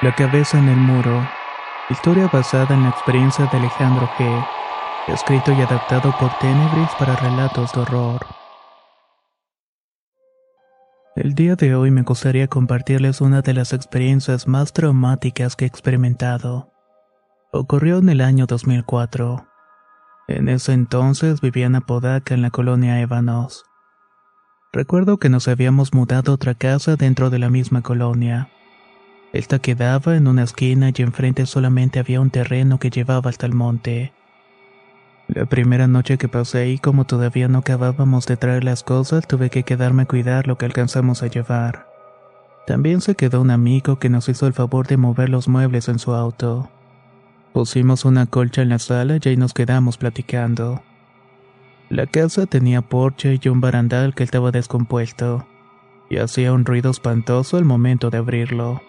La cabeza en el muro. Historia basada en la experiencia de Alejandro G. Escrito y adaptado por Tenebris para relatos de horror. El día de hoy me gustaría compartirles una de las experiencias más traumáticas que he experimentado. Ocurrió en el año 2004. En ese entonces vivía en Apodaca, en la colonia Ébanos. Recuerdo que nos habíamos mudado a otra casa dentro de la misma colonia. Esta quedaba en una esquina y enfrente solamente había un terreno que llevaba hasta el monte. La primera noche que pasé ahí, como todavía no acabábamos de traer las cosas, tuve que quedarme a cuidar lo que alcanzamos a llevar. También se quedó un amigo que nos hizo el favor de mover los muebles en su auto. Pusimos una colcha en la sala y ahí nos quedamos platicando. La casa tenía porche y un barandal que estaba descompuesto, y hacía un ruido espantoso al momento de abrirlo.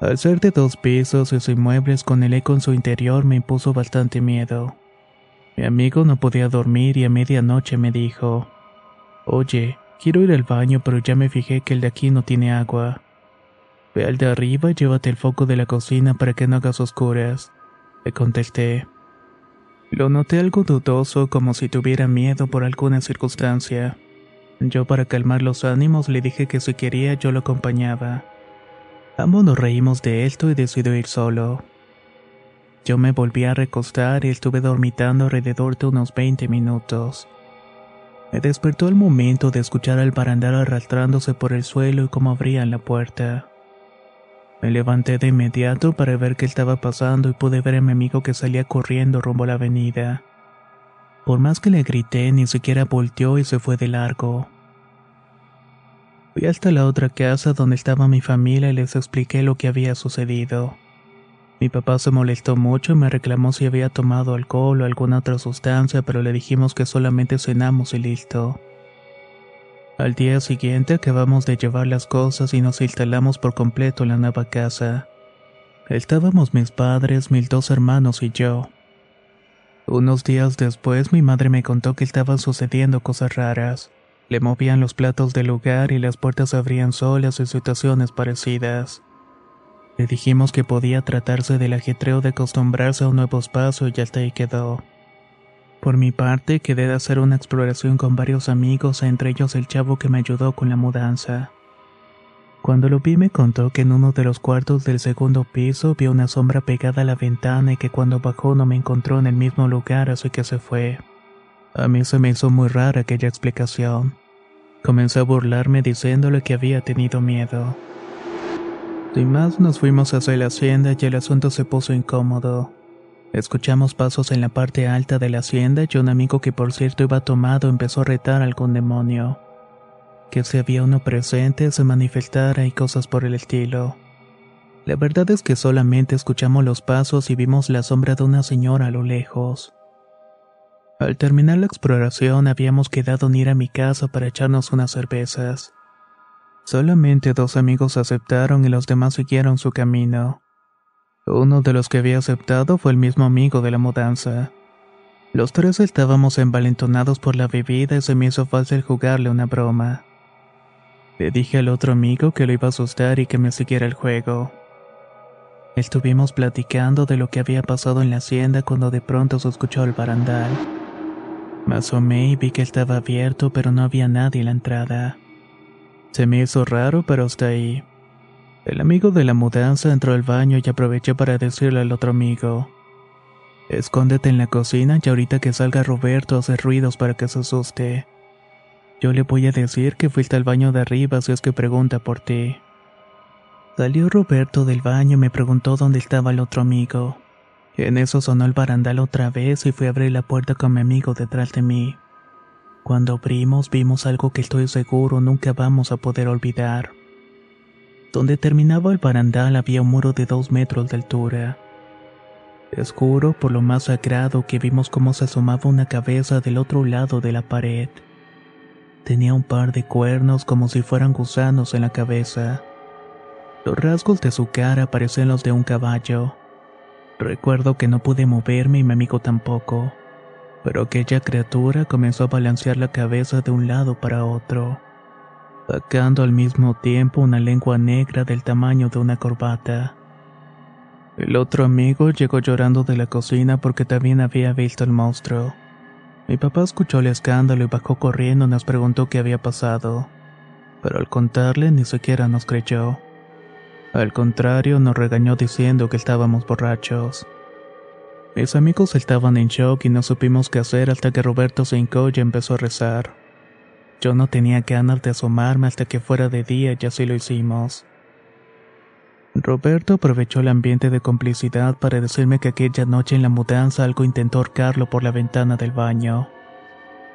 Al ser de dos pisos y sin muebles con el eco en su interior me impuso bastante miedo. Mi amigo no podía dormir y a medianoche me dijo, Oye, quiero ir al baño pero ya me fijé que el de aquí no tiene agua. Ve al de arriba y llévate el foco de la cocina para que no hagas oscuras. Le contesté. Lo noté algo dudoso como si tuviera miedo por alguna circunstancia. Yo para calmar los ánimos le dije que si quería yo lo acompañaba. Ambos nos reímos de esto y decidió ir solo. Yo me volví a recostar y estuve dormitando alrededor de unos 20 minutos. Me despertó el momento de escuchar al barandal arrastrándose por el suelo y cómo abrían la puerta. Me levanté de inmediato para ver qué estaba pasando y pude ver a mi amigo que salía corriendo rumbo a la avenida. Por más que le grité, ni siquiera volteó y se fue de largo. Fui hasta la otra casa donde estaba mi familia y les expliqué lo que había sucedido. Mi papá se molestó mucho y me reclamó si había tomado alcohol o alguna otra sustancia, pero le dijimos que solamente cenamos y listo. Al día siguiente acabamos de llevar las cosas y nos instalamos por completo en la nueva casa. Estábamos mis padres, mis dos hermanos y yo. Unos días después mi madre me contó que estaban sucediendo cosas raras. Le movían los platos del lugar y las puertas abrían solas en situaciones parecidas. Le dijimos que podía tratarse del ajetreo de acostumbrarse a un nuevo espacio y hasta ahí quedó. Por mi parte, quedé de hacer una exploración con varios amigos, entre ellos el chavo que me ayudó con la mudanza. Cuando lo vi me contó que en uno de los cuartos del segundo piso vio una sombra pegada a la ventana y que cuando bajó no me encontró en el mismo lugar así que se fue. A mí se me hizo muy rara aquella explicación. Comencé a burlarme diciéndole que había tenido miedo. Sin más nos fuimos hacia la hacienda y el asunto se puso incómodo. Escuchamos pasos en la parte alta de la hacienda y un amigo que por cierto iba tomado empezó a retar a algún demonio. Que si había uno presente se manifestara y cosas por el estilo. La verdad es que solamente escuchamos los pasos y vimos la sombra de una señora a lo lejos. Al terminar la exploración habíamos quedado en ir a mi casa para echarnos unas cervezas. Solamente dos amigos aceptaron y los demás siguieron su camino. Uno de los que había aceptado fue el mismo amigo de la mudanza. Los tres estábamos envalentonados por la bebida y se me hizo fácil jugarle una broma. Le dije al otro amigo que lo iba a asustar y que me siguiera el juego. Estuvimos platicando de lo que había pasado en la hacienda cuando de pronto se escuchó el barandal. Me asomé y vi que estaba abierto pero no había nadie en la entrada. Se me hizo raro, pero hasta ahí. El amigo de la mudanza entró al baño y aproveché para decirle al otro amigo, Escóndete en la cocina y ahorita que salga Roberto hace ruidos para que se asuste. Yo le voy a decir que fuiste al baño de arriba si es que pregunta por ti. Salió Roberto del baño y me preguntó dónde estaba el otro amigo. En eso sonó el barandal otra vez y fui a abrir la puerta con mi amigo detrás de mí. Cuando abrimos vimos algo que estoy seguro nunca vamos a poder olvidar. Donde terminaba el barandal había un muro de dos metros de altura. Escuro por lo más sagrado que vimos cómo se asomaba una cabeza del otro lado de la pared. Tenía un par de cuernos como si fueran gusanos en la cabeza. Los rasgos de su cara parecían los de un caballo. Recuerdo que no pude moverme y mi amigo tampoco, pero aquella criatura comenzó a balancear la cabeza de un lado para otro, sacando al mismo tiempo una lengua negra del tamaño de una corbata. El otro amigo llegó llorando de la cocina porque también había visto el monstruo. Mi papá escuchó el escándalo y bajó corriendo y nos preguntó qué había pasado, pero al contarle ni siquiera nos creyó. Al contrario, nos regañó diciendo que estábamos borrachos. Mis amigos estaban en shock y no supimos qué hacer hasta que Roberto se hincó y empezó a rezar. Yo no tenía ganas de asomarme hasta que fuera de día y así lo hicimos. Roberto aprovechó el ambiente de complicidad para decirme que aquella noche en la mudanza algo intentó ahorcarlo por la ventana del baño.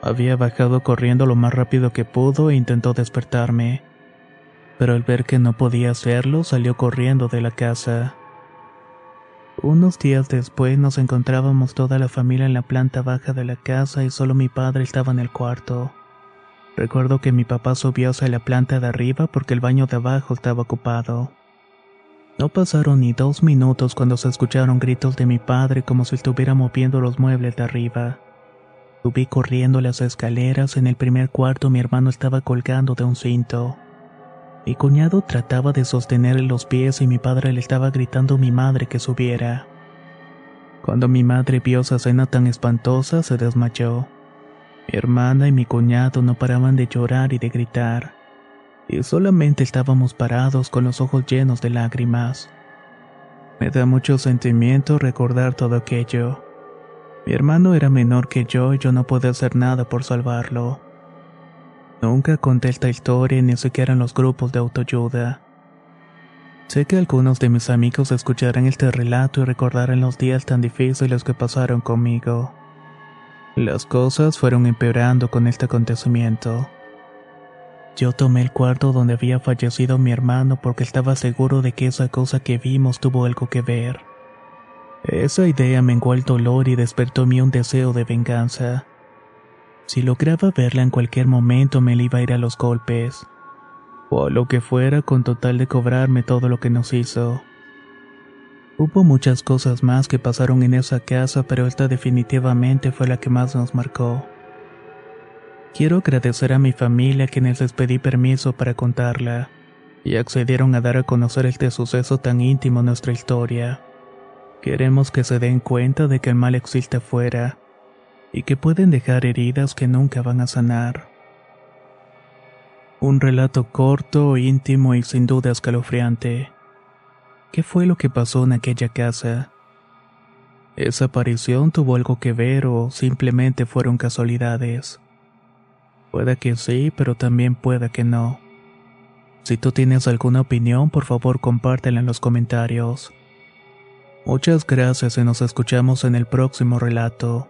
Había bajado corriendo lo más rápido que pudo e intentó despertarme pero al ver que no podía hacerlo salió corriendo de la casa. Unos días después nos encontrábamos toda la familia en la planta baja de la casa y solo mi padre estaba en el cuarto. Recuerdo que mi papá subió hacia la planta de arriba porque el baño de abajo estaba ocupado. No pasaron ni dos minutos cuando se escucharon gritos de mi padre como si estuviera moviendo los muebles de arriba. Subí corriendo las escaleras, en el primer cuarto mi hermano estaba colgando de un cinto. Mi cuñado trataba de sostenerle los pies y mi padre le estaba gritando a mi madre que subiera. Cuando mi madre vio esa escena tan espantosa, se desmayó. Mi hermana y mi cuñado no paraban de llorar y de gritar, y solamente estábamos parados con los ojos llenos de lágrimas. Me da mucho sentimiento recordar todo aquello. Mi hermano era menor que yo y yo no pude hacer nada por salvarlo. Nunca conté esta historia ni siquiera en los grupos de autoayuda. Sé que algunos de mis amigos escucharán este relato y recordarán los días tan difíciles que pasaron conmigo. Las cosas fueron empeorando con este acontecimiento. Yo tomé el cuarto donde había fallecido mi hermano porque estaba seguro de que esa cosa que vimos tuvo algo que ver. Esa idea menguó el dolor y despertó en mí un deseo de venganza. Si lograba verla en cualquier momento me le iba a ir a los golpes. O lo que fuera con total de cobrarme todo lo que nos hizo. Hubo muchas cosas más que pasaron en esa casa, pero esta definitivamente fue la que más nos marcó. Quiero agradecer a mi familia a quienes les pedí permiso para contarla, y accedieron a dar a conocer este suceso tan íntimo en nuestra historia. Queremos que se den cuenta de que el mal existe afuera, y que pueden dejar heridas que nunca van a sanar. Un relato corto, íntimo y sin duda escalofriante. ¿Qué fue lo que pasó en aquella casa? ¿Esa aparición tuvo algo que ver o simplemente fueron casualidades? Puede que sí, pero también puede que no. Si tú tienes alguna opinión, por favor compártela en los comentarios. Muchas gracias y nos escuchamos en el próximo relato.